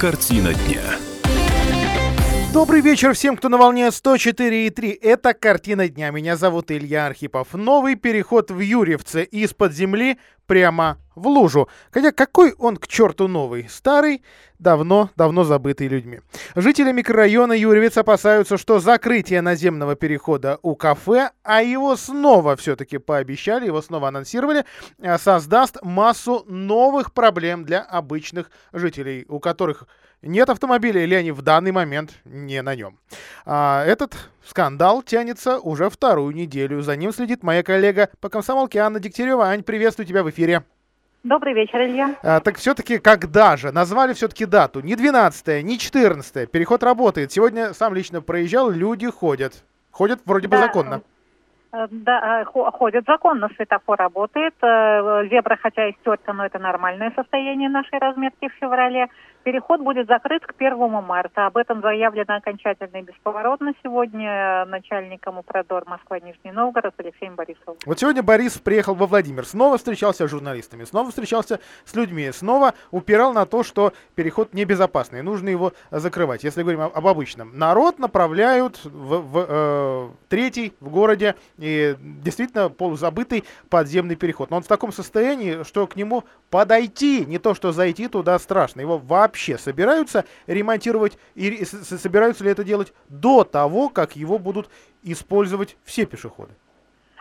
Картина дня. Добрый вечер всем, кто на волне 104,3. Это «Картина дня». Меня зовут Илья Архипов. Новый переход в Юрьевце из-под земли прямо в лужу. Хотя какой он к черту новый? Старый, давно-давно забытый людьми. Жители микрорайона Юрьевец опасаются, что закрытие наземного перехода у кафе, а его снова все-таки пообещали, его снова анонсировали, э, создаст массу новых проблем для обычных жителей, у которых нет автомобиля или они в данный момент не на нем. А, этот скандал тянется уже вторую неделю. За ним следит моя коллега по комсомолке Анна Дегтярева. Ань, приветствую тебя в эфире. Добрый вечер, Илья. А, так все-таки когда же? Назвали все-таки дату. Не 12 не 14 Переход работает. Сегодня сам лично проезжал, люди ходят. Ходят вроде да. бы законно. Э, да, э, ходит законно, светофор работает. Э, зебра, хотя и стерта, но это нормальное состояние нашей разметки в феврале. Переход будет закрыт к 1 марта. Об этом заявлено окончательно и бесповоротно сегодня начальником Упродор Москва-Нижний Новгород Алексеем Борисовым. Вот сегодня Борис приехал во Владимир, снова встречался с журналистами, снова встречался с людьми, снова упирал на то, что переход небезопасный, нужно его закрывать. Если говорим об обычном. Народ направляют в, в э, третий в городе и действительно полузабытый подземный переход. Но он в таком состоянии, что к нему подойти, не то что зайти туда страшно. Его вообще вообще собираются ремонтировать и собираются ли это делать до того, как его будут использовать все пешеходы?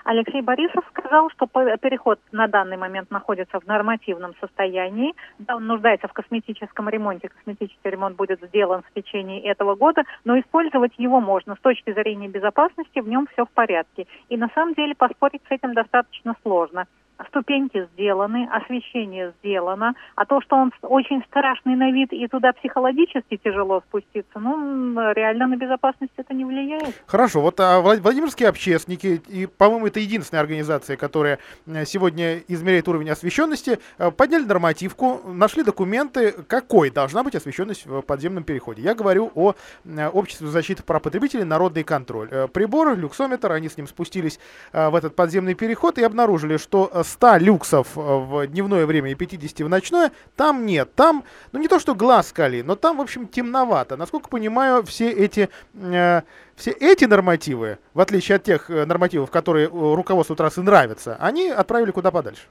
Алексей Борисов сказал, что переход на данный момент находится в нормативном состоянии. Да, он нуждается в косметическом ремонте. Косметический ремонт будет сделан в течение этого года, но использовать его можно. С точки зрения безопасности в нем все в порядке. И на самом деле поспорить с этим достаточно сложно ступеньки сделаны, освещение сделано, а то, что он очень страшный на вид и туда психологически тяжело спуститься, ну, реально на безопасность это не влияет. Хорошо, вот а Владимирские общественники, и, по-моему, это единственная организация, которая э, сегодня измеряет уровень освещенности, э, подняли нормативку, нашли документы, какой должна быть освещенность в подземном переходе. Я говорю о э, обществе защиты прав потребителей «Народный контроль». Прибор, люксометр, они с ним спустились в этот подземный переход и обнаружили, что 100 люксов э, в дневное время и 50 в ночное, там нет. Там, ну не то что глаз скали, но там, в общем, темновато. Насколько понимаю, все эти, э, все эти нормативы, в отличие от тех э, нормативов, которые э, руководству трассы нравятся, они отправили куда подальше.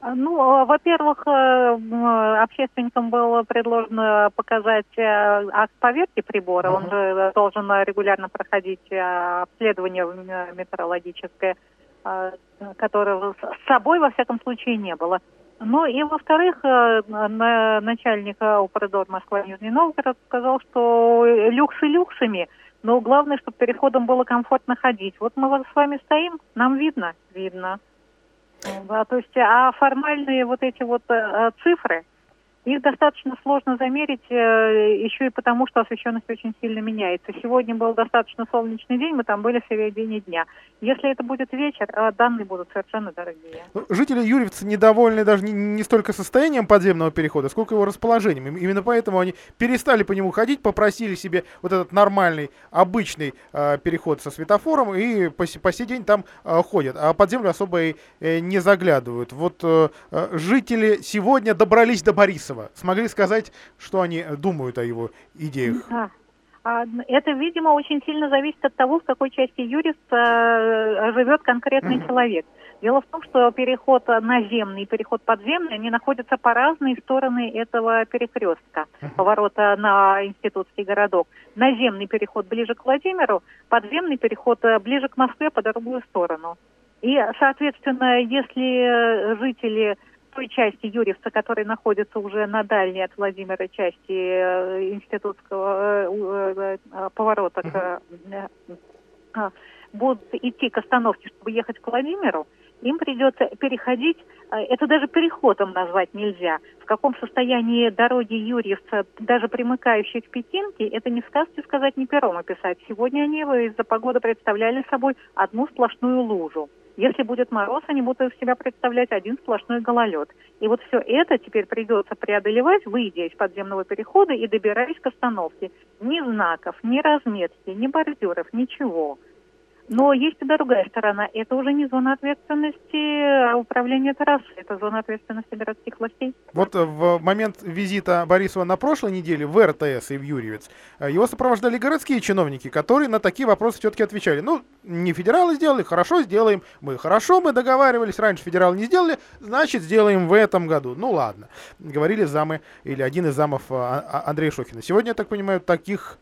А, ну, во-первых, общественникам было предложено показать акт поверки прибора. Uh-huh. Он же должен регулярно проходить обследование метеорологическое. А, которого с собой, во всяком случае, не было. Ну и, во-вторых, э, начальник Упредор Москва-Нижний Новгород сказал, что люксы люксами, но главное, чтобы переходом было комфортно ходить. Вот мы вот с вами стоим, нам видно? Видно. Да, то есть, а формальные вот эти вот э, цифры, их достаточно сложно замерить э, еще и потому, что освещенность очень сильно меняется. Сегодня был достаточно солнечный день, мы там были в середине дня. Если это будет вечер, э, данные будут совершенно дорогие. Ну, жители Юрьевца недовольны даже не, не столько состоянием подземного перехода, сколько его расположением. Именно поэтому они перестали по нему ходить, попросили себе вот этот нормальный, обычный э, переход со светофором и по, по сей день там э, ходят. А под землю особо и э, не заглядывают. Вот э, э жители сегодня добрались до Бориса. Борисова смогли сказать, что они думают о его идеях? Да. А, это, видимо, очень сильно зависит от того, в какой части юрист э, живет конкретный uh-huh. человек. Дело в том, что переход наземный и переход подземный, они находятся по разные стороны этого перекрестка, поворота на институтский городок. Наземный переход ближе к Владимиру, подземный переход э, ближе к Москве по другую сторону. И, соответственно, если жители той части Юрьевца, которая находится уже на дальней от Владимира части э, институтского э, э, поворота, к, а, будут идти к остановке, чтобы ехать к Владимиру, им придется переходить, это даже переходом назвать нельзя. В каком состоянии дороги Юрьевца, даже примыкающие к Пекинке, это не сказки сказать, не пером описать. Сегодня они из-за погоды представляли собой одну сплошную лужу. Если будет мороз, они будут из себя представлять один сплошной гололед. И вот все это теперь придется преодолевать, выйдя из подземного перехода и добираясь к остановке. Ни знаков, ни разметки, ни бордюров, ничего. Но есть и другая сторона. Это уже не зона ответственности а управления трассы, это зона ответственности городских властей. Вот э, в момент визита Борисова на прошлой неделе в РТС и в Юрьевец э, его сопровождали городские чиновники, которые на такие вопросы все-таки отвечали. Ну, не федералы сделали, хорошо сделаем. Мы хорошо, мы договаривались, раньше федералы не сделали, значит сделаем в этом году. Ну ладно, говорили замы или один из замов э, Андрея Шохина. Сегодня, я так понимаю, таких,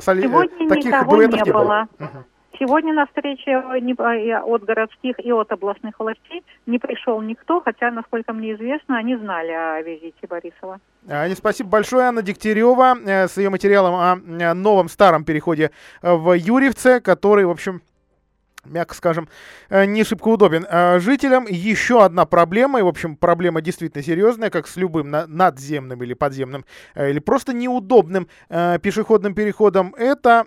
Сегодня таких дуэтов не было. было. Угу. Сегодня на встрече э, от городских и от областных властей не пришел никто, хотя, насколько мне известно, они знали о визите Борисова. Аня, спасибо большое. Анна Дегтярева э, с ее материалом о э, новом старом переходе в Юрьевце, который, в общем, мягко скажем, не шибко удобен. Жителям еще одна проблема, и, в общем, проблема действительно серьезная, как с любым надземным или подземным, или просто неудобным пешеходным переходом, это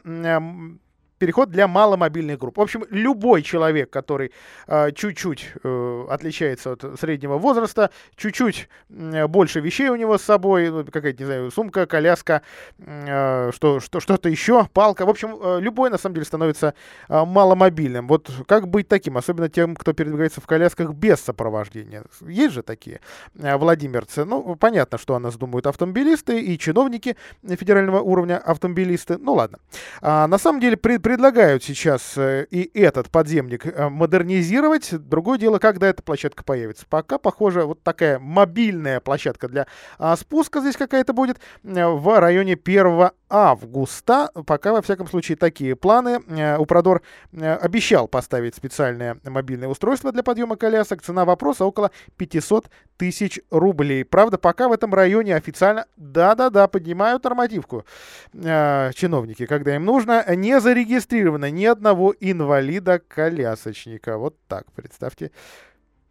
переход для маломобильных групп. В общем, любой человек, который э, чуть-чуть э, отличается от среднего возраста, чуть-чуть э, больше вещей у него с собой, ну, какая-то, не знаю, сумка, коляска, э, что, что, что-то еще, палка. В общем, э, любой, на самом деле, становится э, маломобильным. Вот как быть таким, особенно тем, кто передвигается в колясках без сопровождения. Есть же такие э, владимирцы. Ну, понятно, что о нас думают автомобилисты и чиновники федерального уровня автомобилисты. Ну, ладно. А, на самом деле, при, предлагают сейчас э, и этот подземник э, модернизировать. Другое дело, когда эта площадка появится. Пока, похоже, вот такая мобильная площадка для а, спуска здесь какая-то будет э, в районе 1 августа. Пока, во всяком случае, такие планы. Упродор обещал поставить специальное мобильное устройство для подъема колясок. Цена вопроса около 500 тысяч рублей. Правда, пока в этом районе официально, да-да-да, поднимают нормативку чиновники, когда им нужно, не зарегистрировать зарегистрировано ни одного инвалида-колясочника. Вот так, представьте,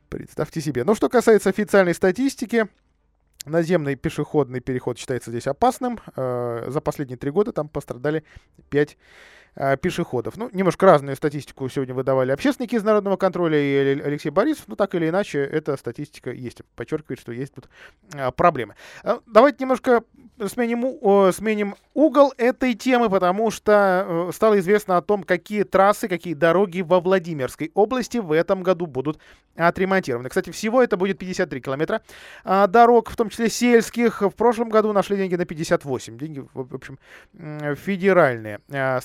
представьте себе. Но что касается официальной статистики, Наземный пешеходный переход считается здесь опасным. Э, за последние три года там пострадали 5 э, пешеходов. Ну, немножко разную статистику сегодня выдавали общественники из народного контроля и Алексей Борисов. Ну, так или иначе, эта статистика есть. Подчеркивает, что есть тут э, проблемы. Давайте немножко сменим, сменим угол этой темы, потому что э, стало известно о том, какие трассы, какие дороги во Владимирской области в этом году будут отремонтированы. Кстати, всего это будет 53 километра а, дорог, в том числе сельских. В прошлом году нашли деньги на 58. Деньги, в общем, федеральные. А,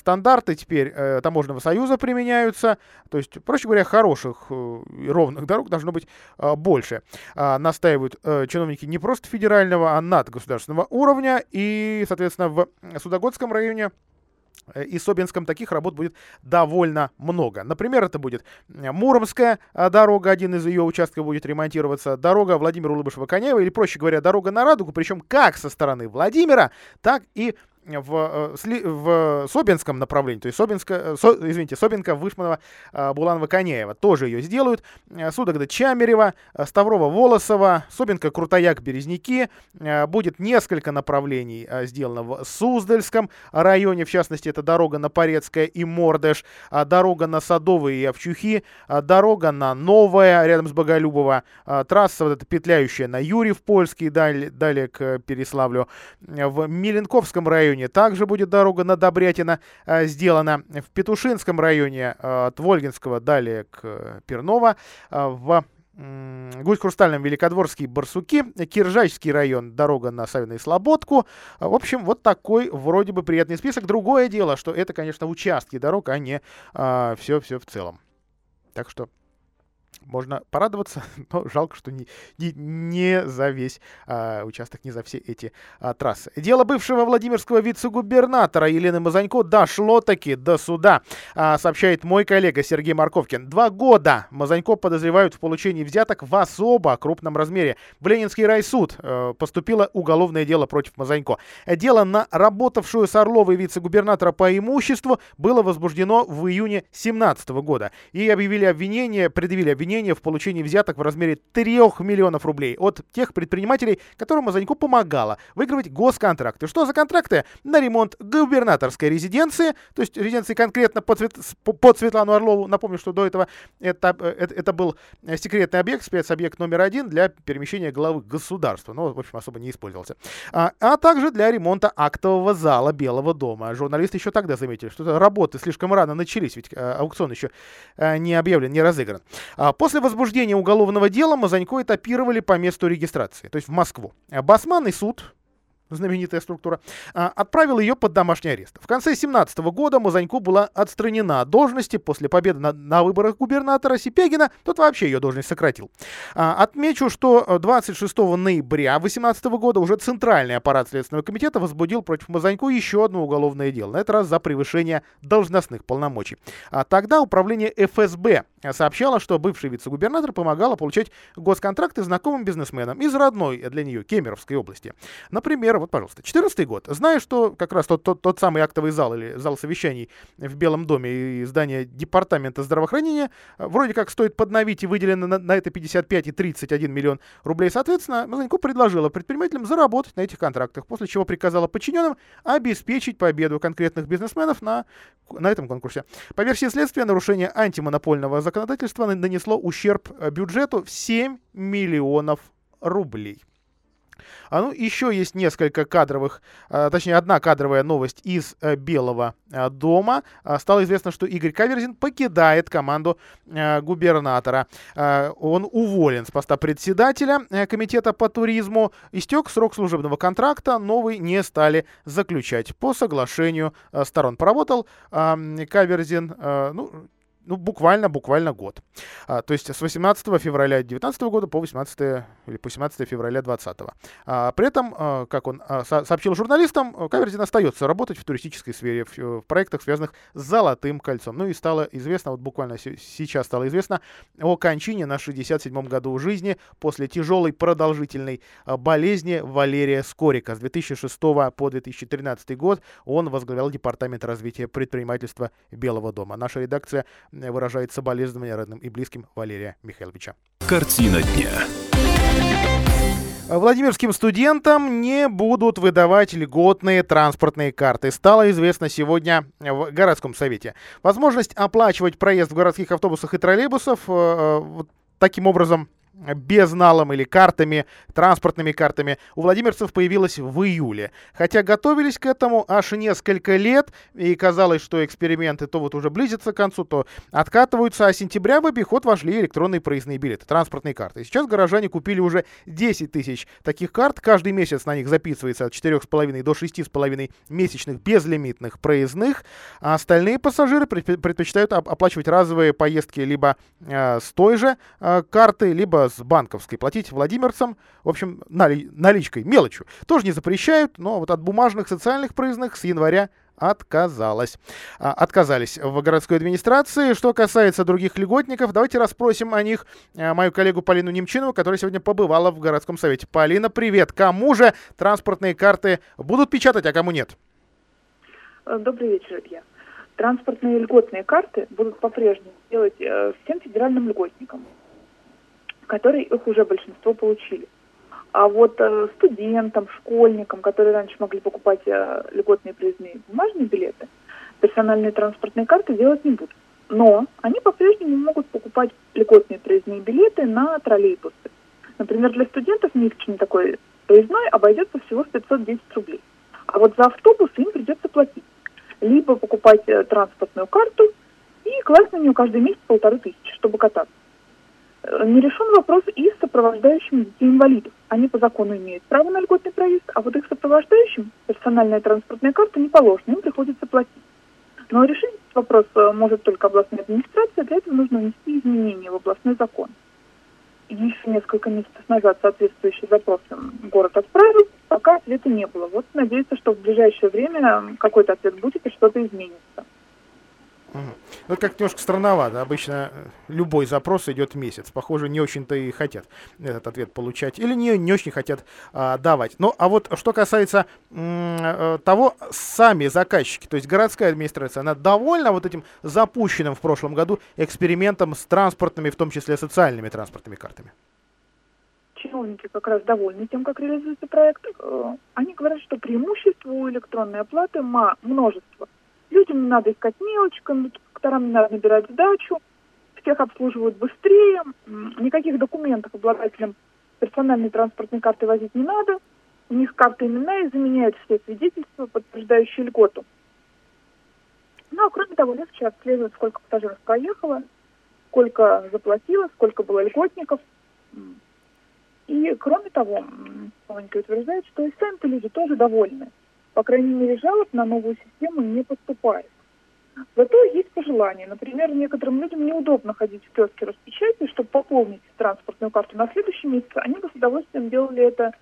стандарты теперь э, таможенного союза применяются. То есть, проще говоря, хороших э, ровных дорог должно быть больше. А, настаивают чиновники не просто федерального, а надгосударственного уровня и, соответственно, в Судогодском районе э, и Собинском таких работ будет довольно много. Например, это будет э, Муромская э, дорога, один из ее участков будет ремонтироваться, дорога Владимира Улыбышева-Конеева, или, проще говоря, дорога на Радугу, причем как со стороны Владимира, так и в, э, в Собинском направлении, то есть Собинска, э, Со, извините, Собинка, Вышманова, э, Буланова, Коняева тоже ее сделают. Судогда Чамерева, Ставрова, Волосова, Собинка, Крутояк, Березники. Будет несколько направлений сделано в Суздальском районе, в частности, это дорога на Порецкое и Мордыш, дорога на Садовые и Овчухи, дорога на Новая, рядом с Боголюбово, трасса вот эта петляющая на Юрьев Польский, далее, далее к Переславлю. В Миленковском районе районе также будет дорога на Добрятина э, сделана. В Петушинском районе э, от Вольгинского далее к э, Пернова. Э, в Гусь Хрустальном, Великодворские Барсуки, Киржачский район, дорога на Савиной Слободку. В общем, вот такой вроде бы приятный список. Другое дело, что это, конечно, участки дорог, а не все-все а, в целом. Так что можно порадоваться, но жалко, что не, не, не за весь а, участок, не за все эти а, трассы. Дело бывшего Владимирского вице-губернатора Елены Мазанько дошло таки до суда, а, сообщает мой коллега Сергей Марковкин. Два года Мазанько подозревают в получении взяток в особо крупном размере. В Ленинский райсуд а, поступило уголовное дело против Мазанько. Дело на работавшую с Орловой вице-губернатора по имуществу было возбуждено в июне 2017 года. И объявили обвинение, предъявили обвинение обвинения в получении взяток в размере 3 миллионов рублей от тех предпринимателей, которым Мазаньку помогала выигрывать госконтракты. Что за контракты? На ремонт губернаторской резиденции, то есть резиденции конкретно под, под Светлану Орлову. Напомню, что до этого это, это, это был секретный объект, спецобъект номер один для перемещения главы государства. Но, в общем, особо не использовался. А, а также для ремонта актового зала Белого дома. Журналисты еще тогда заметили, что работы слишком рано начались, ведь э, аукцион еще э, не объявлен, не разыгран. А после возбуждения уголовного дела Мазанько этапировали по месту регистрации, то есть в Москву. Басманный суд знаменитая структура, а, отправил ее под домашний арест. В конце 17 года Мазанько была отстранена от должности после победы на, на выборах губернатора Сипягина, тот вообще ее должность сократил. А, отмечу, что 26 ноября 18 года уже Центральный аппарат Следственного комитета возбудил против Мазанько еще одно уголовное дело, на этот раз за превышение должностных полномочий. А тогда управление ФСБ сообщало, что бывший вице-губернатор помогала получать госконтракты знакомым бизнесменам из родной для нее Кемеровской области. Например, пример, вот, пожалуйста, 14 год. Знаю, что как раз тот, тот, тот самый актовый зал или зал совещаний в Белом доме и здание Департамента здравоохранения э, вроде как стоит подновить и выделено на, на это 55 и 31 миллион рублей. Соответственно, Мазанько предложила предпринимателям заработать на этих контрактах, после чего приказала подчиненным обеспечить победу конкретных бизнесменов на, на этом конкурсе. По версии следствия, нарушение антимонопольного законодательства нанесло ущерб э, бюджету в 7 миллионов рублей. А ну, еще есть несколько кадровых, а, точнее, одна кадровая новость из а, Белого дома. А, стало известно, что Игорь Каверзин покидает команду губернатора. Он уволен с поста председателя комитета по туризму. Истек срок служебного контракта, новый не стали заключать по соглашению сторон. Поработал Каверзин, ну, ну, буквально, буквально год. А, то есть с 18 февраля 2019 года по 18 или по 17 февраля 2020. А, при этом, а, как он а, со сообщил журналистам, Каверзин остается работать в туристической сфере, в, в проектах, связанных с Золотым кольцом. Ну и стало известно, вот буквально сейчас стало известно о кончине на 67-м году жизни после тяжелой продолжительной а, болезни Валерия Скорика. С 2006 по 2013 год он возглавлял Департамент развития предпринимательства Белого дома. Наша редакция выражает соболезнования родным и близким Валерия Михайловича. Картина дня. Владимирским студентам не будут выдавать льготные транспортные карты. Стало известно сегодня в городском совете. Возможность оплачивать проезд в городских автобусах и троллейбусов э, э таким образом безналом или картами, транспортными картами у владимирцев появилась в июле. Хотя готовились к этому аж несколько лет, и казалось, что эксперименты то вот уже близятся к концу, то откатываются, а с сентября в обиход вошли электронные проездные билеты, транспортные карты. Сейчас горожане купили уже 10 тысяч таких карт, каждый месяц на них записывается от 4,5 до 6,5 месячных безлимитных проездных, а остальные пассажиры предпочитают оплачивать разовые поездки либо э, с той же э, карты, либо с банковской платить владимирцам, в общем, нали, наличкой, мелочью. Тоже не запрещают, но вот от бумажных социальных проездных с января отказалась. А, отказались в городской администрации. Что касается других льготников, давайте расспросим о них а, мою коллегу Полину Немчинову, которая сегодня побывала в городском совете. Полина, привет! Кому же транспортные карты будут печатать, а кому нет? Добрый вечер, Илья. Транспортные льготные карты будут по-прежнему делать э, всем федеральным льготникам которые их уже большинство получили. А вот э, студентам, школьникам, которые раньше могли покупать э, льготные проездные бумажные билеты, персональные транспортные карты делать не будут. Но они по-прежнему могут покупать льготные проездные билеты на троллейбусы. Например, для студентов месячный такой проездной обойдется всего в 510 рублей. А вот за автобус им придется платить. Либо покупать э, транспортную карту и класть на нее каждый месяц полторы тысячи, чтобы кататься. Э, не решен вопрос и с сопровождающими детей инвалидов. Они по закону имеют право на льготный проезд, а вот их сопровождающим персональная транспортная карта не положена, им приходится платить. Но решить вопрос э, может только областная администрация, для этого нужно внести изменения в областной закон. Еще несколько месяцев назад соответствующий запрос город отправил, пока ответа не было. Вот надеюсь, что в ближайшее время какой-то ответ будет и что-то изменится. Ну, как немножко странновато. Обычно э, любой запрос идет месяц. Похоже, не очень-то и хотят этот ответ получать. Или не, не очень хотят а, давать. Ну, а вот что касается м- того, сами заказчики, то есть городская администрация, она довольна вот этим запущенным в прошлом году экспериментом с транспортными, в том числе социальными транспортными картами? чиновники как раз довольны тем, как реализуется проект. Э, они говорят, что преимущество у электронной оплаты множество. Людям не надо искать мелочь, кондукторам не надо набирать сдачу, всех обслуживают быстрее, никаких документов обладателям персональной транспортной карты возить не надо, у них карты имена и заменяют все свидетельства, подтверждающие льготу. Ну, а кроме того, легче отслеживать, сколько пассажиров проехало, сколько заплатило, сколько было льготников. И, кроме того, Сонька утверждает, что и сами-то люди тоже довольны. По крайней мере, жалоб на новую систему не поступает. Зато есть пожелания. Например, некоторым людям неудобно ходить в киоске распечати, чтобы пополнить транспортную карту на следующий месяц. Они бы с удовольствием делали это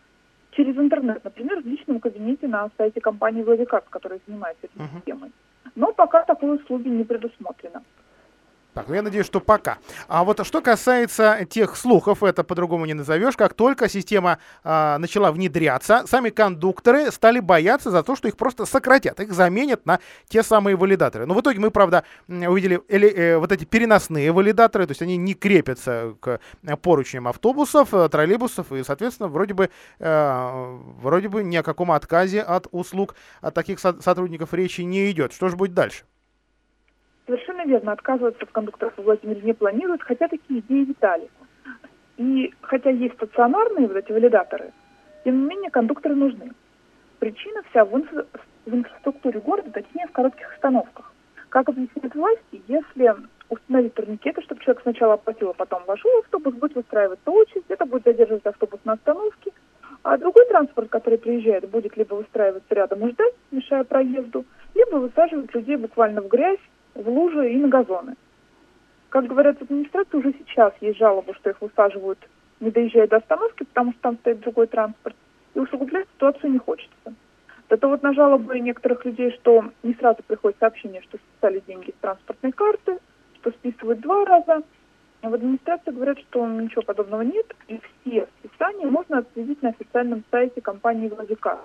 через интернет, например, в личном кабинете на сайте компании Владикарт, которая занимается этой uh-huh. системой. Но пока такой услуги не предусмотрено. Так, ну я надеюсь, что пока. А вот что касается тех слухов, это по-другому не назовешь, как только система э, начала внедряться, сами кондукторы стали бояться за то, что их просто сократят, их заменят на те самые валидаторы. Но в итоге мы, правда, увидели или, э, вот эти переносные валидаторы, то есть они не крепятся к поручням автобусов, э, троллейбусов, и, соответственно, вроде бы, э, вроде бы ни о каком отказе от услуг от таких со- сотрудников речи не идет. Что же будет дальше? Совершенно верно, отказываться от кондукторов в Владимире не планируют, хотя такие идеи витали. И хотя есть стационарные вот эти валидаторы, тем не менее кондукторы нужны. Причина вся в, инфра- в инфраструктуре города, точнее в коротких остановках. Как объясняют власти, если установить турникеты, чтобы человек сначала оплатил, а потом вошел в автобус, будет выстраиваться очередь, это будет задерживать автобус на остановке, а другой транспорт, который приезжает, будет либо выстраиваться рядом и ждать, мешая проезду, либо высаживать людей буквально в грязь, в лужи и на газоны. Как говорят в администрации, уже сейчас есть жалобы, что их высаживают, не доезжая до остановки, потому что там стоит другой транспорт. И усугублять ситуацию не хочется. Это вот на жалобы некоторых людей, что не сразу приходит сообщение, что списали деньги с транспортной карты, что списывают два раза. В администрации говорят, что ничего подобного нет, и все списания можно отследить на официальном сайте компании «Владикар».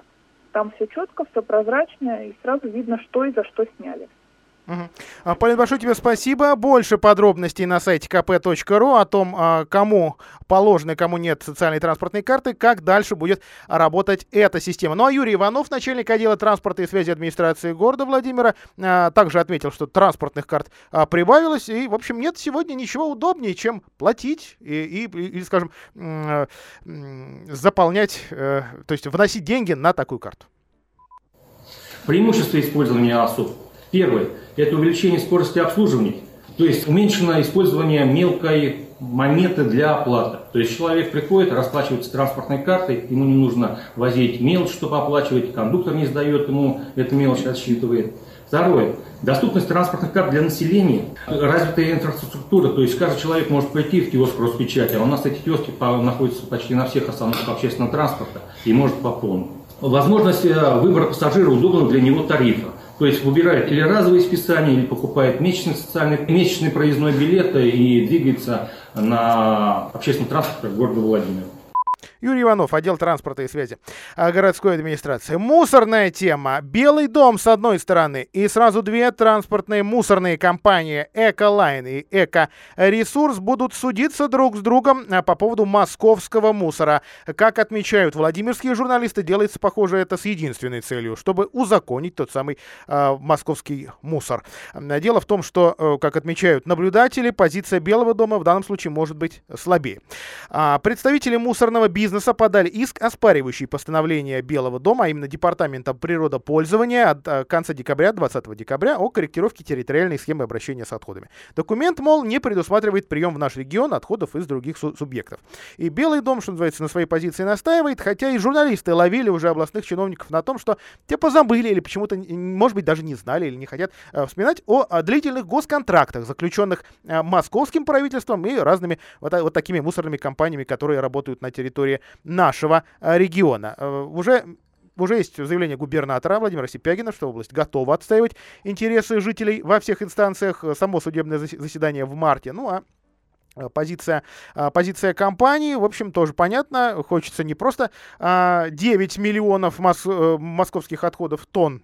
Там все четко, все прозрачно, и сразу видно, что и за что сняли. Угу. Полин, большое тебе спасибо. Больше подробностей на сайте kp.ru о том, а, кому положены, кому нет социальной транспортной карты, как дальше будет работать эта система. Ну а Юрий Иванов, начальник отдела транспорта и связи администрации города Владимира, а, также отметил, что транспортных карт прибавилось. И, в общем, нет сегодня ничего удобнее, чем платить и, и, и скажем, заполнять, э, то есть вносить деньги на такую карту. Преимущество использования АСУ. Первое это увеличение скорости обслуживания, то есть уменьшено использование мелкой монеты для оплаты. То есть человек приходит, расплачивается транспортной картой, ему не нужно возить мелочь, чтобы оплачивать, кондуктор не сдает ему эту мелочь, отсчитывает. Второе. Доступность транспортных карт для населения, развитая инфраструктура, то есть каждый человек может пойти в киоск Роспечати, а у нас эти киоски находятся почти на всех остановках общественного транспорта и может пополнить. Возможность э, выбора пассажира удобного для него тарифа. То есть выбирает или разовые списания, или покупает месячный, социальный, месячный проездной билет и двигается на общественном транспорте города Владимира. Юрий Иванов, отдел транспорта и связи а, городской администрации. Мусорная тема. Белый дом с одной стороны и сразу две транспортные мусорные компании Эколайн и Эко-ресурс будут судиться друг с другом а, по поводу московского мусора. Как отмечают владимирские журналисты, делается, похоже, это с единственной целью, чтобы узаконить тот самый э, московский мусор. Дело в том, что, э, как отмечают наблюдатели, позиция Белого дома в данном случае может быть слабее. Представители мусорного бизнеса бизнеса подали иск, оспаривающий постановление Белого дома, а именно Департамента природопользования от э, конца декабря, 20 декабря, о корректировке территориальной схемы обращения с отходами. Документ, мол, не предусматривает прием в наш регион отходов из других су- субъектов. И Белый дом, что называется, на своей позиции настаивает, хотя и журналисты ловили уже областных чиновников на том, что те позабыли или почему-то, может быть, даже не знали или не хотят э, вспоминать о, о длительных госконтрактах, заключенных э, московским правительством и разными вот, вот такими мусорными компаниями, которые работают на территории нашего э, региона. Э, уже уже есть заявление губернатора Владимира Сипягина, что область готова отстаивать интересы жителей во всех инстанциях. Само судебное заседание в марте. Ну а Позиция, позиция компании, в общем, тоже понятно. Хочется не просто 9 миллионов мос, э, московских отходов тонн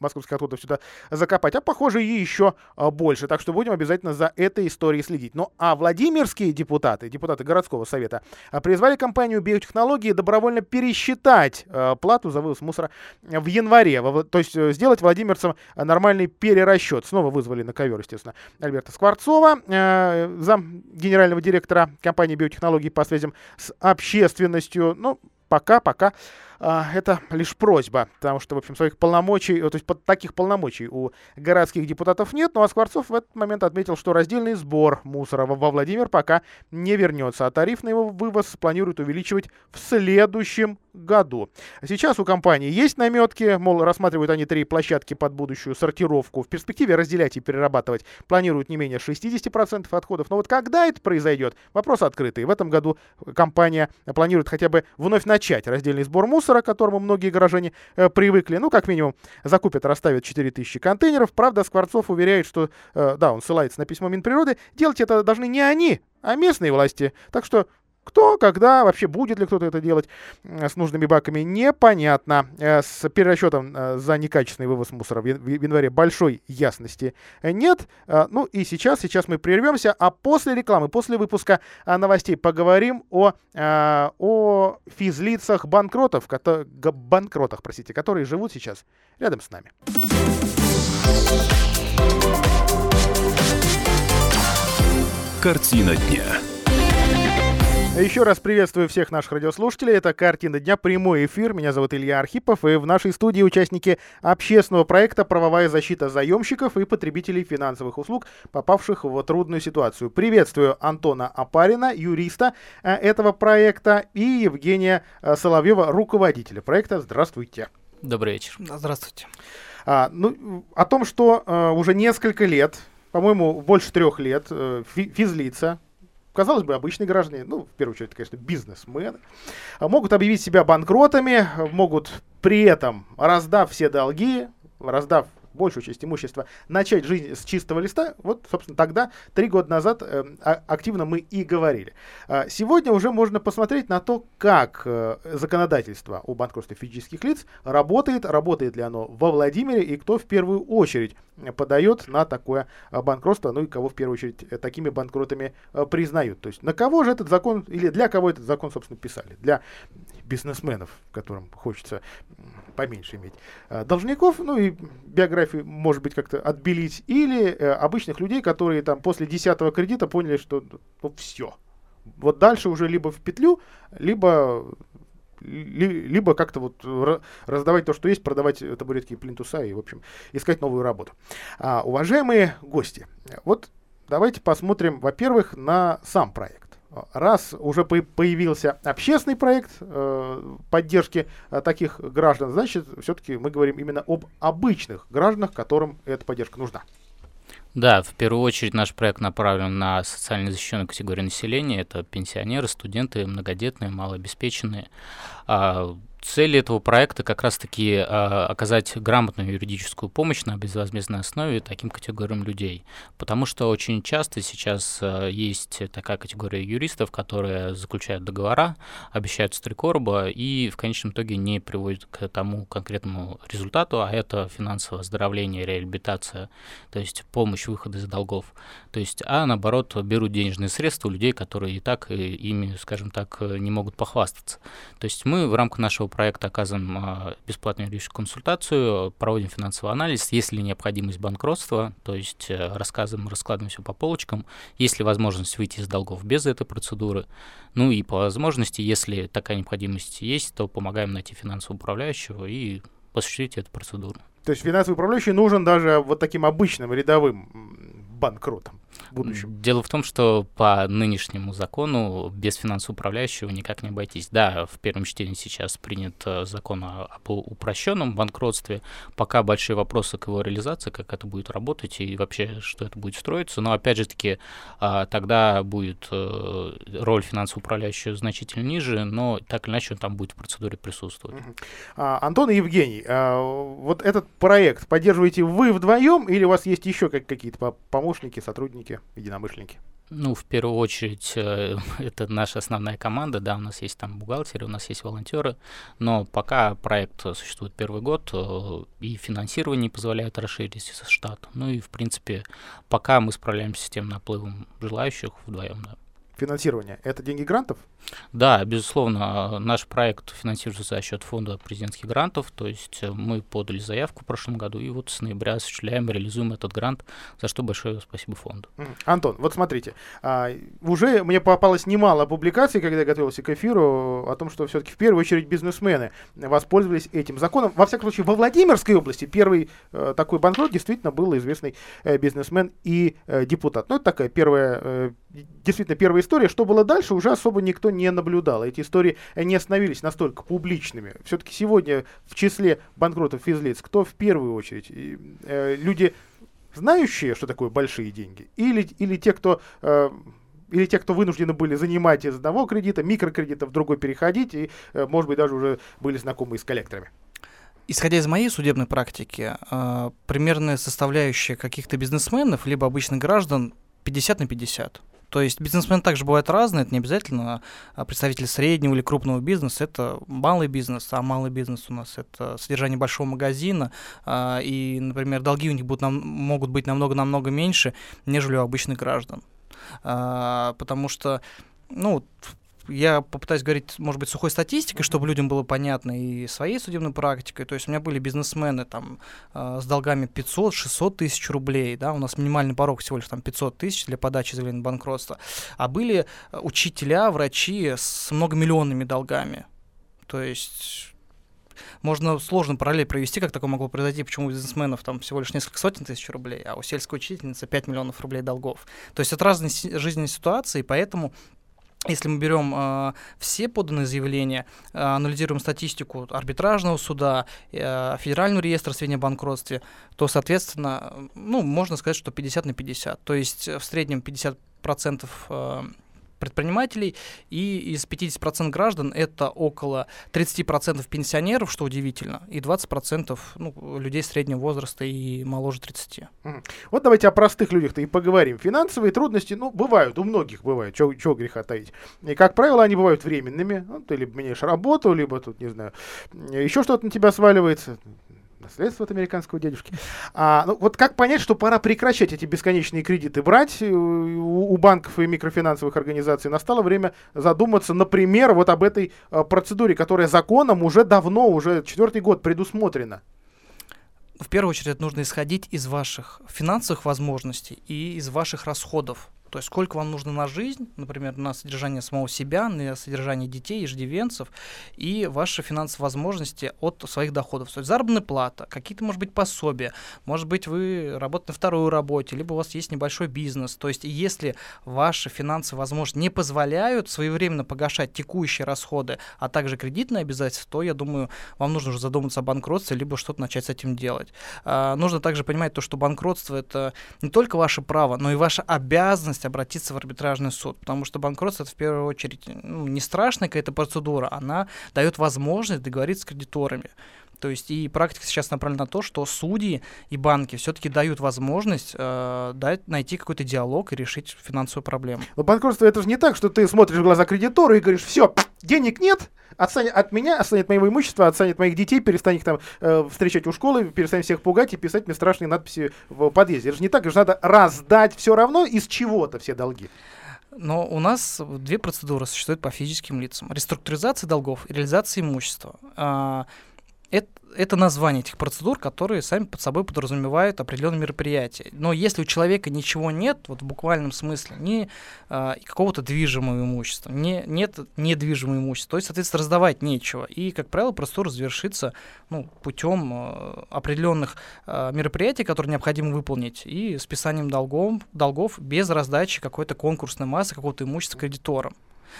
московских отходов сюда закопать, а похоже и еще а, больше. Так что будем обязательно за этой историей следить. Ну а Владимирские депутаты, депутаты городского совета, а, призвали компанию биотехнологии добровольно пересчитать а, плату за вывоз мусора в январе. То есть э, сделать владимирцам нормальный перерасчет. Снова вызвали на ковер, естественно, Альберта Скворцова, э, зам генерального директора компании биотехнологий по связям с общественностью. Ну, пока, пока а, это лишь просьба, потому что, в общем, своих полномочий, то есть таких полномочий у городских депутатов нет. Ну а Скворцов в этот момент отметил, что раздельный сбор мусора во Владимир пока не вернется, а тариф на его вывоз планируют увеличивать в следующем году. Сейчас у компании есть наметки, мол, рассматривают они три площадки под будущую сортировку. В перспективе разделять и перерабатывать планируют не менее 60% отходов. Но вот когда это произойдет, вопрос открытый. В этом году компания планирует хотя бы вновь начать раздельный сбор мусора, мусора, к которому многие горожане э, привыкли. Ну, как минимум, закупят, расставят 4000 контейнеров. Правда, Скворцов уверяет, что, э, да, он ссылается на письмо Минприроды, делать это должны не они, а местные власти. Так что кто, когда, вообще будет ли кто-то это делать с нужными баками, непонятно. Э, с перерасчетом э, за некачественный вывоз мусора в январе большой ясности нет. Э, ну и сейчас, сейчас мы прервемся, а после рекламы, после выпуска новостей поговорим о, о физлицах банкротов, банкротах, простите, которые живут сейчас рядом с нами. Картина дня. Еще раз приветствую всех наших радиослушателей. Это «Картина дня», прямой эфир. Меня зовут Илья Архипов. И в нашей студии участники общественного проекта «Правовая защита заемщиков и потребителей финансовых услуг, попавших в трудную ситуацию». Приветствую Антона Апарина, юриста э, этого проекта, и Евгения э, Соловьева, руководителя проекта. Здравствуйте. Добрый вечер. Здравствуйте. А, ну, о том, что а, уже несколько лет, по-моему, больше трех лет, фи физлица, казалось бы, обычные граждане, ну, в первую очередь, конечно, бизнесмены, а, могут объявить себя банкротами, могут при этом, раздав все долги, раздав большую часть имущества, начать жизнь с чистого листа, вот, собственно, тогда, три года назад, э, активно мы и говорили. А сегодня уже можно посмотреть на то, как э, законодательство о банкротстве физических лиц работает, работает ли оно во Владимире и кто в первую очередь подает на такое э, банкротство, ну и кого в первую очередь э, такими банкротами э, признают. То есть на кого же этот закон, или для кого этот закон, собственно, писали? Для бизнесменов, которым хочется поменьше иметь должников, ну и биографию, может быть, как-то отбелить, или э, обычных людей, которые там после десятого кредита поняли, что ну, все. Вот дальше уже либо в петлю, либо либо как-то вот раздавать то, что есть, продавать табуретки и плинтуса и, в общем, искать новую работу. А, уважаемые гости, вот давайте посмотрим, во-первых, на сам проект раз уже появился общественный проект э, поддержки э, таких граждан, значит, все-таки мы говорим именно об обычных гражданах, которым эта поддержка нужна. Да, в первую очередь наш проект направлен на социально защищенную категорию населения. Это пенсионеры, студенты, многодетные, малообеспеченные. А, Цель этого проекта как раз-таки э, оказать грамотную юридическую помощь на безвозмездной основе таким категориям людей. Потому что очень часто сейчас э, есть такая категория юристов, которые заключают договора, обещают стрекорба и в конечном итоге не приводят к тому конкретному результату, а это финансовое оздоровление, реабилитация, то есть помощь выхода из долгов. То есть, а наоборот, берут денежные средства у людей, которые и так ими, скажем так, не могут похвастаться. То есть мы в рамках нашего проекта оказываем а, бесплатную юридическую консультацию, проводим финансовый анализ, есть ли необходимость банкротства, то есть э, рассказываем, раскладываем все по полочкам, есть ли возможность выйти из долгов без этой процедуры, ну и по возможности, если такая необходимость есть, то помогаем найти финансового управляющего и осуществить эту процедуру. То есть финансовый управляющий нужен даже вот таким обычным рядовым банкротам. Будущем? Дело в том, что по нынешнему закону без финансового управляющего никак не обойтись. Да, в первом чтении сейчас принят э, закон об упрощенном банкротстве. Пока большие вопросы к его реализации, как это будет работать и вообще, что это будет строиться. Но опять же таки, а, тогда будет э, роль финансового управляющего значительно ниже, но так или иначе он там будет в процедуре присутствовать. А, Антон и Евгений, а, вот этот проект поддерживаете вы вдвоем или у вас есть еще какие-то помощники, сотрудники, единомышленники? Ну, в первую очередь, э, это наша основная команда, да, у нас есть там бухгалтеры, у нас есть волонтеры, но пока проект существует первый год, э, и финансирование позволяет расширить штат, ну и, в принципе, пока мы справляемся с тем наплывом желающих вдвоем, да финансирование? Это деньги грантов? Да, безусловно, наш проект финансируется за счет фонда президентских грантов, то есть э, мы подали заявку в прошлом году, и вот с ноября осуществляем, реализуем этот грант, за что большое спасибо фонду. Антон, вот смотрите, а, уже мне попалось немало публикаций, когда я готовился к эфиру, о том, что все-таки в первую очередь бизнесмены воспользовались этим законом. Во всяком случае, во Владимирской области первый э, такой банкрот действительно был известный э, бизнесмен и депутат. Ну, это такая первая, действительно первая история. Что было дальше, уже особо никто не наблюдал. Эти истории не становились настолько публичными. Все-таки сегодня в числе банкротов физлиц кто в первую очередь? Э, люди, знающие, что такое большие деньги, или, или те, кто... Э, или те, кто вынуждены были занимать из одного кредита, микрокредита в другой переходить, и, э, может быть, даже уже были знакомы с коллекторами. Исходя из моей судебной практики, э, примерная составляющая каких-то бизнесменов, либо обычных граждан 50 на 50. То есть бизнесмены также бывают разные, это не обязательно а, представители среднего или крупного бизнеса, это малый бизнес, а малый бизнес у нас это содержание большого магазина, а, и, например, долги у них будут могут быть намного-намного меньше, нежели у обычных граждан. А, потому что ну, я попытаюсь говорить, может быть, сухой статистикой, чтобы людям было понятно, и своей судебной практикой. То есть у меня были бизнесмены там э, с долгами 500-600 тысяч рублей, да, у нас минимальный порог всего лишь там 500 тысяч для подачи заявления на банкротство. А были э, учителя, врачи с многомиллионными долгами. То есть можно сложно параллель провести, как такое могло произойти, почему у бизнесменов там всего лишь несколько сотен тысяч рублей, а у сельской учительницы 5 миллионов рублей долгов. То есть это разные жизненные ситуации, поэтому если мы берем э, все поданные заявления, э, анализируем статистику арбитражного суда, э, федерального реестра сведений о банкротстве, то, соответственно, ну, можно сказать, что 50 на 50. То есть в среднем 50% э, предпринимателей, и из 50% граждан это около 30% пенсионеров, что удивительно, и 20% ну, людей среднего возраста и моложе 30. Вот давайте о простых людях-то и поговорим. Финансовые трудности, ну, бывают, у многих бывают, чего греха таить. И, как правило, они бывают временными. Ну, ты либо меняешь работу, либо тут, не знаю, еще что-то на тебя сваливается наследство от американского дядюшки. А, ну, вот как понять, что пора прекращать эти бесконечные кредиты брать э, у, у банков и микрофинансовых организаций? Настало время задуматься, например, вот об этой а, процедуре, которая законом уже давно, уже четвертый год предусмотрена. В первую очередь нужно исходить из ваших финансовых возможностей и из ваших расходов. То есть сколько вам нужно на жизнь, например, на содержание самого себя, на содержание детей, иждивенцев, и ваши финансовые возможности от своих доходов. То есть заработная плата, какие-то, может быть, пособия, может быть, вы работаете на второй работе, либо у вас есть небольшой бизнес. То есть если ваши финансовые возможности не позволяют своевременно погашать текущие расходы, а также кредитные обязательства, то, я думаю, вам нужно уже задуматься о банкротстве, либо что-то начать с этим делать. А, нужно также понимать то, что банкротство — это не только ваше право, но и ваша обязанность возможность обратиться в арбитражный суд, потому что банкротство это в первую очередь ну, не страшная какая-то процедура, она дает возможность договориться с кредиторами. То есть и практика сейчас направлена на то, что судьи и банки все-таки дают возможность э, дать, найти какой-то диалог и решить финансовую проблему. Но банкротство это же не так, что ты смотришь в глаза кредитора и говоришь, все, денег нет, отстанет от меня, отстанет моего имущества, отстанет моих детей, перестанет их там э, встречать у школы, перестанет всех пугать и писать мне страшные надписи в подъезде. Это же не так, это же надо раздать все равно из чего-то все долги. Но у нас две процедуры существуют по физическим лицам. Реструктуризация долгов и реализация имущества. А, это, это название этих процедур, которые сами под собой подразумевают определенные мероприятия. Но если у человека ничего нет, вот в буквальном смысле, ни э, какого-то движимого имущества, не, нет недвижимого имущества, то есть, соответственно, раздавать нечего. И, как правило, процедура завершится ну, путем э, определенных э, мероприятий, которые необходимо выполнить, и списанием долгов, долгов без раздачи какой-то конкурсной массы, какого-то имущества кредиторам.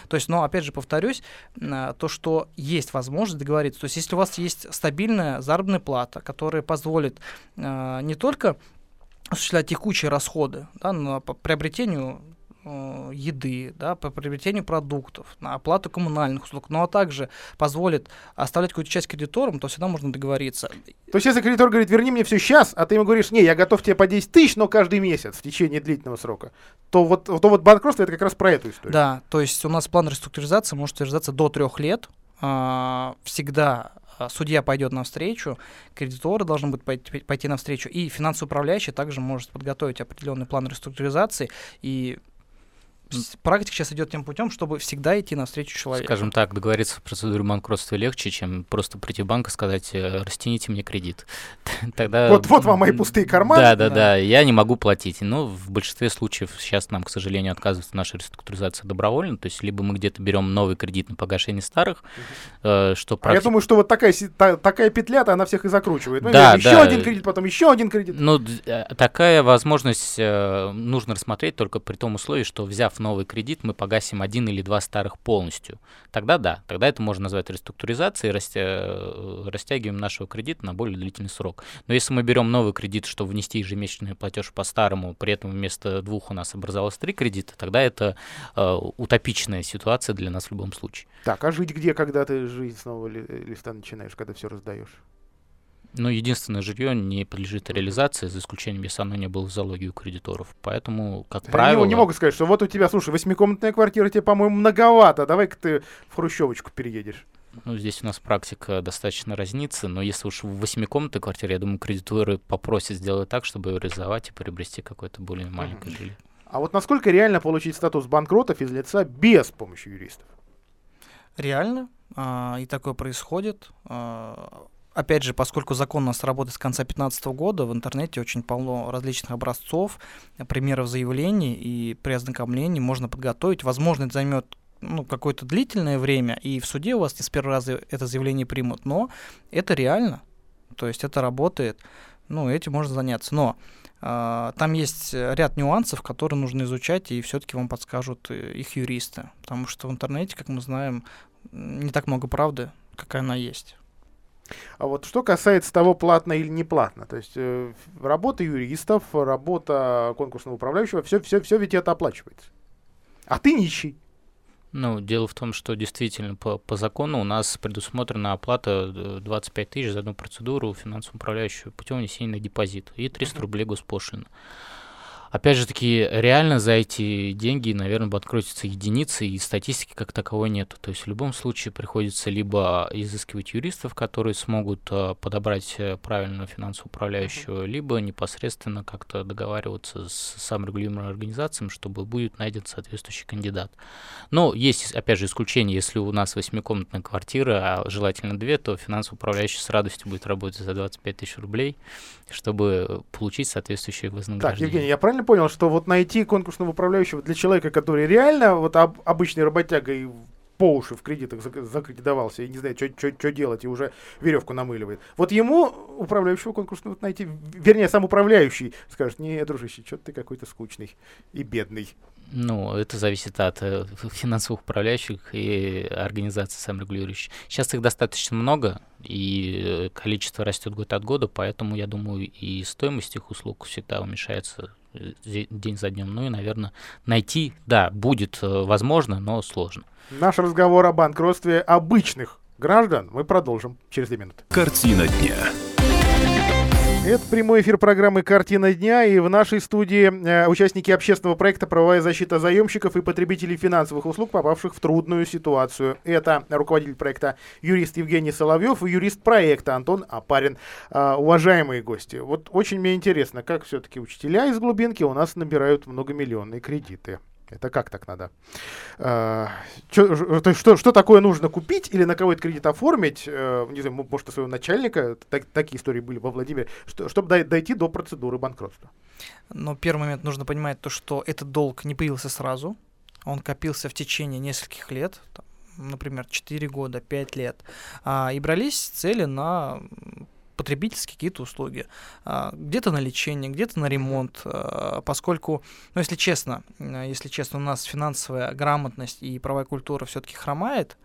То есть, но опять же повторюсь, а, то, что есть возможность договориться. То есть, если у вас есть стабильная заработная плата, которая позволит э, не только осуществлять текущие расходы да, на, приобретению еды, да, по приобретению продуктов, на оплату коммунальных услуг, ну, а также позволит оставлять какую-то часть кредиторам, то всегда можно договориться. То есть если кредитор говорит, верни мне все сейчас, а ты ему говоришь, не, я готов тебе по 10 тысяч, но каждый месяц в течение длительного срока, то вот, то вот банкротство это как раз про эту историю. Да, то есть у нас план реструктуризации может утверждаться до трех лет, а, всегда а, судья пойдет навстречу, кредиторы должны будут пойти, пойти навстречу, и финансовый управляющий также может подготовить определенный план реструктуризации, и практика сейчас идет тем путем, чтобы всегда идти навстречу человеку. Скажем так, договориться в процедуре банкротства легче, чем просто прийти в банк и сказать, э, растяните мне кредит. Тогда... Вот, вот вам мои пустые карманы. Да, да, да, я не могу платить. Но в большинстве случаев сейчас нам, к сожалению, отказывают в нашей реструктуризации добровольно. То есть либо мы где-то берем новый кредит на погашение старых, э, что практи... а я думаю, что вот такая, та, такая петля-то она всех и закручивает. Ну, да, еще да. один кредит, потом еще один кредит. Ну, э, такая возможность э, нужно рассмотреть только при том условии, что взяв новый кредит, мы погасим один или два старых полностью. Тогда да, тогда это можно назвать реструктуризацией, растя... Э, растягиваем нашего кредита на более длительный срок. Но если мы берем новый кредит, чтобы внести ежемесячный платеж по старому, при этом вместо двух у нас образовалось три кредита, тогда это э, утопичная ситуация для нас в любом случае. Так, а жить где, когда ты жизнь снова ли, листа начинаешь, когда все раздаешь? Но единственное жилье не подлежит реализации, за исключением, если оно не было в залоге у кредиторов. Поэтому, как правило... Не, не могу сказать, что вот у тебя, слушай, восьмикомнатная квартира тебе, по-моему, многовато. Давай-ка ты в Хрущевочку переедешь. Ну, здесь у нас практика достаточно разнится, но если уж в восьмикомнатной квартире, я думаю, кредиторы попросят сделать так, чтобы ее реализовать и приобрести какое-то более маленькое mm-hmm. жилье. А вот насколько реально получить статус банкрота физлица без помощи юристов? Реально, а, и такое происходит. А, Опять же, поскольку закон у нас работает с конца 2015 года, в интернете очень полно различных образцов, примеров заявлений, и при ознакомлении можно подготовить. Возможно, это займет ну, какое-то длительное время, и в суде у вас не с первого раза это заявление примут, но это реально, то есть это работает, ну, этим можно заняться. Но э, там есть ряд нюансов, которые нужно изучать, и все-таки вам подскажут э, их юристы, потому что в интернете, как мы знаем, не так много правды, какая она есть. А вот что касается того, платно или не платно, то есть э, работа юристов, работа конкурсного управляющего, все, все, все ведь это оплачивается. А ты нищий. Ну, дело в том, что действительно по, по закону у нас предусмотрена оплата 25 э, тысяч за одну процедуру финансового управляющего путем внесения на депозит и 300 рублей госпошлина. Опять же таки, реально за эти деньги, наверное, бы откроются единицы, и статистики как таковой нет. То есть в любом случае приходится либо изыскивать юристов, которые смогут э, подобрать э, правильного финансового управляющего, либо непосредственно как-то договариваться с саморегулируемыми организациями, чтобы будет найден соответствующий кандидат. Но есть, опять же, исключение, если у нас восьмикомнатная квартира, а желательно две, то финансовый управляющий с радостью будет работать за 25 тысяч рублей, чтобы получить соответствующее вознаграждение. Так, Евгений, я правильно понял, что вот найти конкурсного управляющего для человека, который реально вот об, обычный работяга и по уши в кредитах закредитовался и не знает, что делать, и уже веревку намыливает. Вот ему управляющего конкурсного найти, вернее, сам управляющий скажет, не, дружище, что ты какой-то скучный и бедный. Ну, это зависит от э, финансовых управляющих и организаций саморегулирующих. Сейчас их достаточно много, и э, количество растет год от года, поэтому, я думаю, и стоимость их услуг всегда уменьшается день за днем. Ну и, наверное, найти, да, будет э, возможно, но сложно. Наш разговор о банкротстве обычных граждан мы продолжим через две минуты. Картина дня. Это прямой эфир программы «Картина дня», и в нашей студии э, участники общественного проекта «Правовая защита заемщиков и потребителей финансовых услуг, попавших в трудную ситуацию». Это руководитель проекта юрист Евгений Соловьев и юрист проекта Антон Апарин. Э, уважаемые гости, вот очень мне интересно, как все-таки учителя из глубинки у нас набирают многомиллионные кредиты. Это как так надо? А, чё, то есть что, что такое нужно купить или на кого этот кредит оформить? А, не знаю, может, у своего начальника, так, такие истории были во Владимире, что, чтобы дойти до процедуры банкротства. Но первый момент нужно понимать то, что этот долг не появился сразу, он копился в течение нескольких лет, там, например, 4 года, 5 лет, а, и брались цели на потребительские какие-то услуги. А, где-то на лечение, где-то на ремонт, а, поскольку, ну, если честно, если честно, у нас финансовая грамотность и правовая культура все-таки хромает,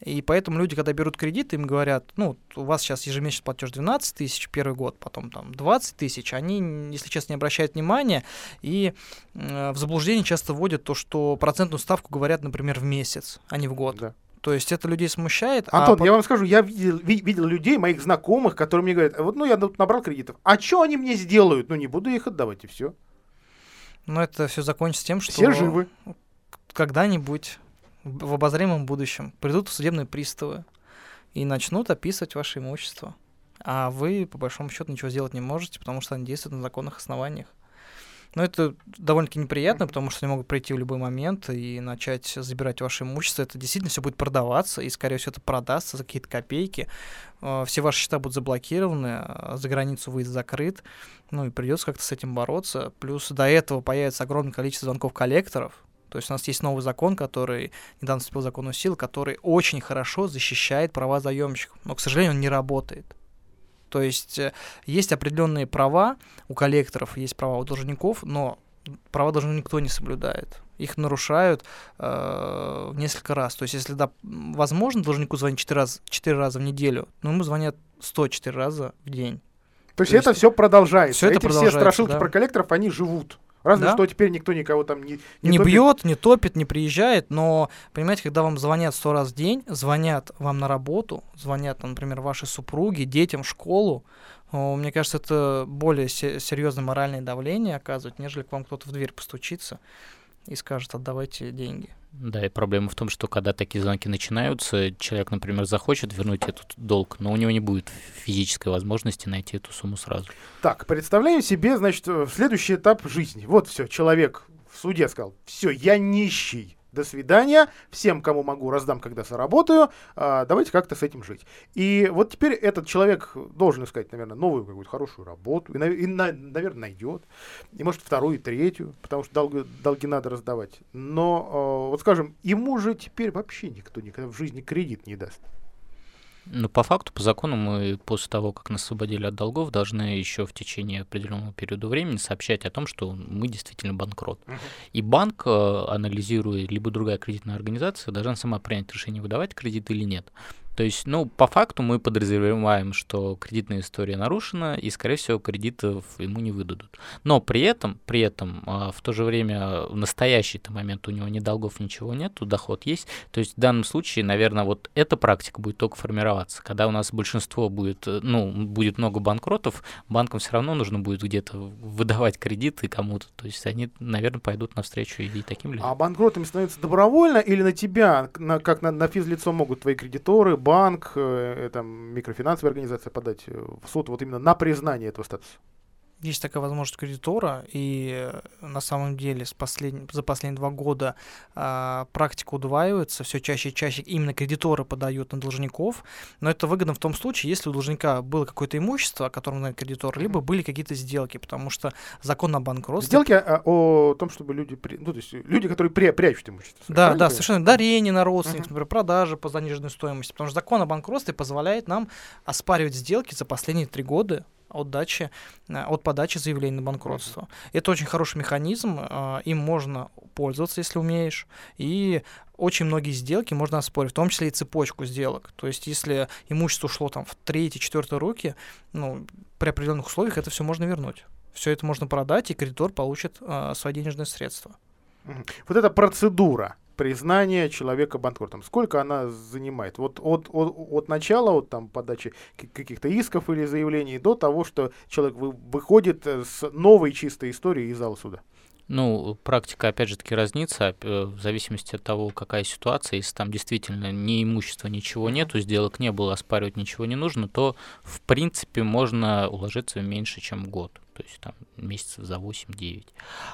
и поэтому люди, когда берут кредит, им говорят, ну, у вас сейчас ежемесячный платеж 12 тысяч первый год, потом там 20 тысяч, они, если честно, не обращают внимания и в заблуждение часто вводят то, что процентную ставку говорят, например, в месяц, а не в год. Да. То есть это людей смущает. А Антон, а... я вам скажу, я видел, видел людей, моих знакомых, которые мне говорят, вот ну я набрал кредитов, а что они мне сделают? Ну не буду их отдавать и все. Но это все закончится тем, что все живы. Когда-нибудь в обозримом будущем придут судебные приставы и начнут описывать ваше имущество. А вы, по большому счету, ничего сделать не можете, потому что они действуют на законных основаниях. Но это довольно-таки неприятно, потому что они могут прийти в любой момент и начать забирать ваше имущество. Это действительно все будет продаваться, и, скорее всего, это продастся за какие-то копейки. А, все ваши счета будут заблокированы, а, за границу выезд закрыт. Ну и придется как-то с этим бороться. Плюс до этого появится огромное количество звонков коллекторов, то есть у нас есть новый закон, который недавно вступил в законную силу, который очень хорошо защищает права заемщиков, но, к сожалению, он не работает. То есть э, есть определенные права у коллекторов, есть права у должников, но права должников никто не соблюдает. Их нарушают э, несколько раз. То есть, если да, возможно, должнику звонить 4 раза, 4 раза в неделю, но ему звонят 104 раза в день. То есть, То это все продолжается. Все Эти это продолжается, все страшилки да. про коллекторов, они живут. Разве да? что теперь никто никого там не Не, не бьет, не топит, не приезжает, но, понимаете, когда вам звонят сто раз в день, звонят вам на работу, звонят, например, ваши супруги, детям в школу, мне кажется, это более серьезное моральное давление оказывает, нежели к вам кто-то в дверь постучится и скажет, отдавайте деньги. Да, и проблема в том, что когда такие звонки начинаются, человек, например, захочет вернуть этот долг, но у него не будет физической возможности найти эту сумму сразу. Так, представляем себе, значит, э, следующий этап жизни. Вот все, человек в суде сказал, все, я нищий, до свидания, всем, кому могу, раздам, когда заработаю, а, давайте как-то с этим жить. И вот теперь этот человек должен искать, наверное, новую какую-то хорошую работу, и, и наверное, найдет, и может вторую, и третью, потому что долги, долги надо раздавать. Но, а, вот скажем, ему же теперь вообще никто никогда в жизни кредит не даст. Ну, по факту, по закону, мы после того, как нас освободили от долгов, должны еще в течение определенного периода времени сообщать о том, что мы действительно банкрот. Uh-huh. И банк, э, анализируя, либо другая кредитная организация, должна сама принять решение, выдавать кредит или нет. То есть, ну, по факту мы подразумеваем, что кредитная история нарушена, и, скорее всего, кредитов ему не выдадут. Но при этом, при этом, а, в то же время, в настоящий момент у него ни долгов, ничего нет, доход есть. То есть, в данном случае, наверное, вот эта практика будет только формироваться. Когда у нас большинство будет, э, ну, будет много банкротов, банкам все равно нужно будет где-то выдавать кредиты кому-то. То есть, они, наверное, пойдут навстречу и таким людям. А банкротами становятся добровольно или на тебя, на, как на, на физлицо могут твои кредиторы, банк, э, там, микрофинансовая организация подать э, в суд вот именно на признание этого статуса? Есть такая возможность кредитора, и на самом деле с послед... за последние два года а, практика удваивается, все чаще и чаще именно кредиторы подают на должников, но это выгодно в том случае, если у должника было какое-то имущество, о котором знает кредитор, либо были какие-то сделки, потому что закон о банкротстве... Сделки о, о том, чтобы люди, ну, то есть люди, которые при, прячут имущество. Да, да, совершенно. Дарение на родственников, uh-huh. например, продажи по заниженной стоимости, потому что закон о банкротстве позволяет нам оспаривать сделки за последние три года от, дачи, э, от подачи заявления на банкротство. Это очень хороший механизм, э, им можно пользоваться, если умеешь, и очень многие сделки можно оспорить, в том числе и цепочку сделок. То есть, если имущество ушло там в третьи, четвертые руки, ну, при определенных условиях это все можно вернуть. Все это можно продать, и кредитор получит э, свои денежные средства. Вот эта процедура, признание человека банкротом. Сколько она занимает? Вот от, от, от начала, от там, подачи каких-то исков или заявлений до того, что человек вы, выходит э, с новой чистой историей из зала суда. Ну, практика, опять же таки, разнится э, в зависимости от того, какая ситуация. Если там действительно ни имущества, ничего нету, сделок не было, оспаривать ничего не нужно, то, в принципе, можно уложиться меньше, чем год. То есть там месяцев за 8-9.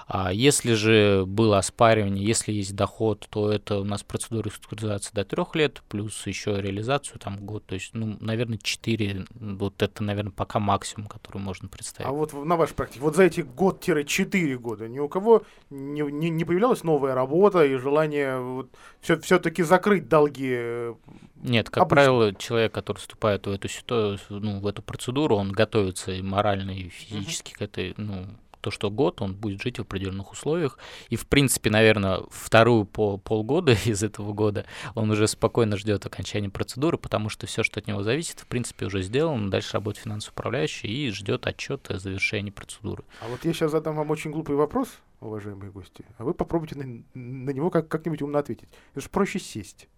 А если же было оспаривание, если есть доход, то это у нас процедура реструктуризации до трех лет, плюс еще реализацию там год, то есть, ну, наверное, 4, вот это, наверное, пока максимум, который можно представить. А вот на вашей практике, вот за эти год-4 года ни у кого не, не, не появлялась новая работа и желание вот, все, все-таки закрыть долги э, нет, как Обычно. правило, человек, который вступает в эту ситуацию, ну, в эту процедуру, он готовится и морально, и физически uh-huh. к этой, ну, то, что год он будет жить в определенных условиях. И, в принципе, наверное, вторую по полгода из этого года он уже спокойно ждет окончания процедуры, потому что все, что от него зависит, в принципе, уже сделано. Дальше работает финансовый управляющий и ждет отчет о завершении процедуры. А вот я сейчас задам вам очень глупый вопрос, уважаемые гости, а вы попробуйте на, на него как- как-нибудь умно ответить. Это же проще сесть.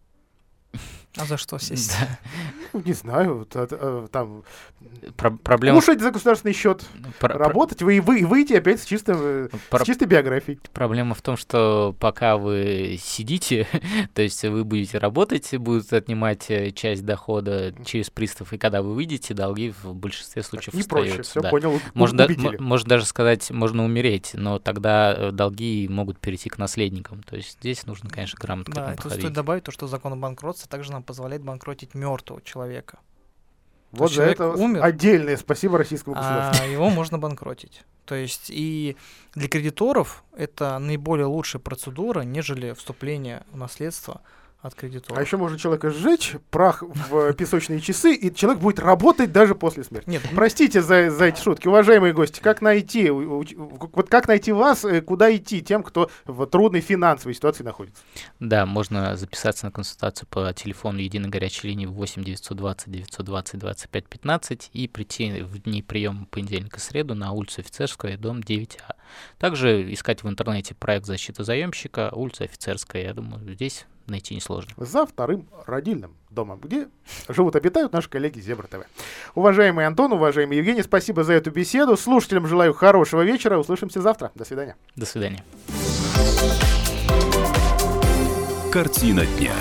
А за что сесть? Да. Ну, не знаю, а, там Про проблема... кушать за государственный счет, Про... работать, вы, вы выйти опять с, чистым, э, Про... с чистой биографией. Проблема в том, что пока вы сидите, то есть вы будете работать, будут отнимать э, часть дохода через пристав, и когда вы выйдете, долги в большинстве случаев Не проще, все да. понял, можно, можно даже сказать, можно умереть, но тогда э, долги могут перейти к наследникам. То есть здесь нужно, конечно, грамотно да, тут стоит добавить то, что закон о банкротстве также нам позволяет банкротить мертвого человека. Вот за это умер, отдельное спасибо российскому государству. А его можно банкротить. То есть и для кредиторов это наиболее лучшая процедура, нежели вступление в наследство от кредитора. А еще можно человека сжечь, прах в песочные часы, и человек будет работать даже после смерти. Нет, простите за, за эти шутки, уважаемые гости. Как найти, вот как найти вас, э, куда идти тем, кто в трудной финансовой ситуации находится? Да, можно записаться на консультацию по телефону единой горячей линии 8 920 920 25 15 и прийти в дни приема понедельника среду на улицу Офицерская, дом 9А. Также искать в интернете проект защиты заемщика, улица Офицерская. Я думаю, здесь найти несложно. За вторым родильным домом, где живут, обитают наши коллеги Зебра ТВ. Уважаемый Антон, уважаемый Евгений, спасибо за эту беседу. Слушателям желаю хорошего вечера. Услышимся завтра. До свидания. До свидания. Картина дня.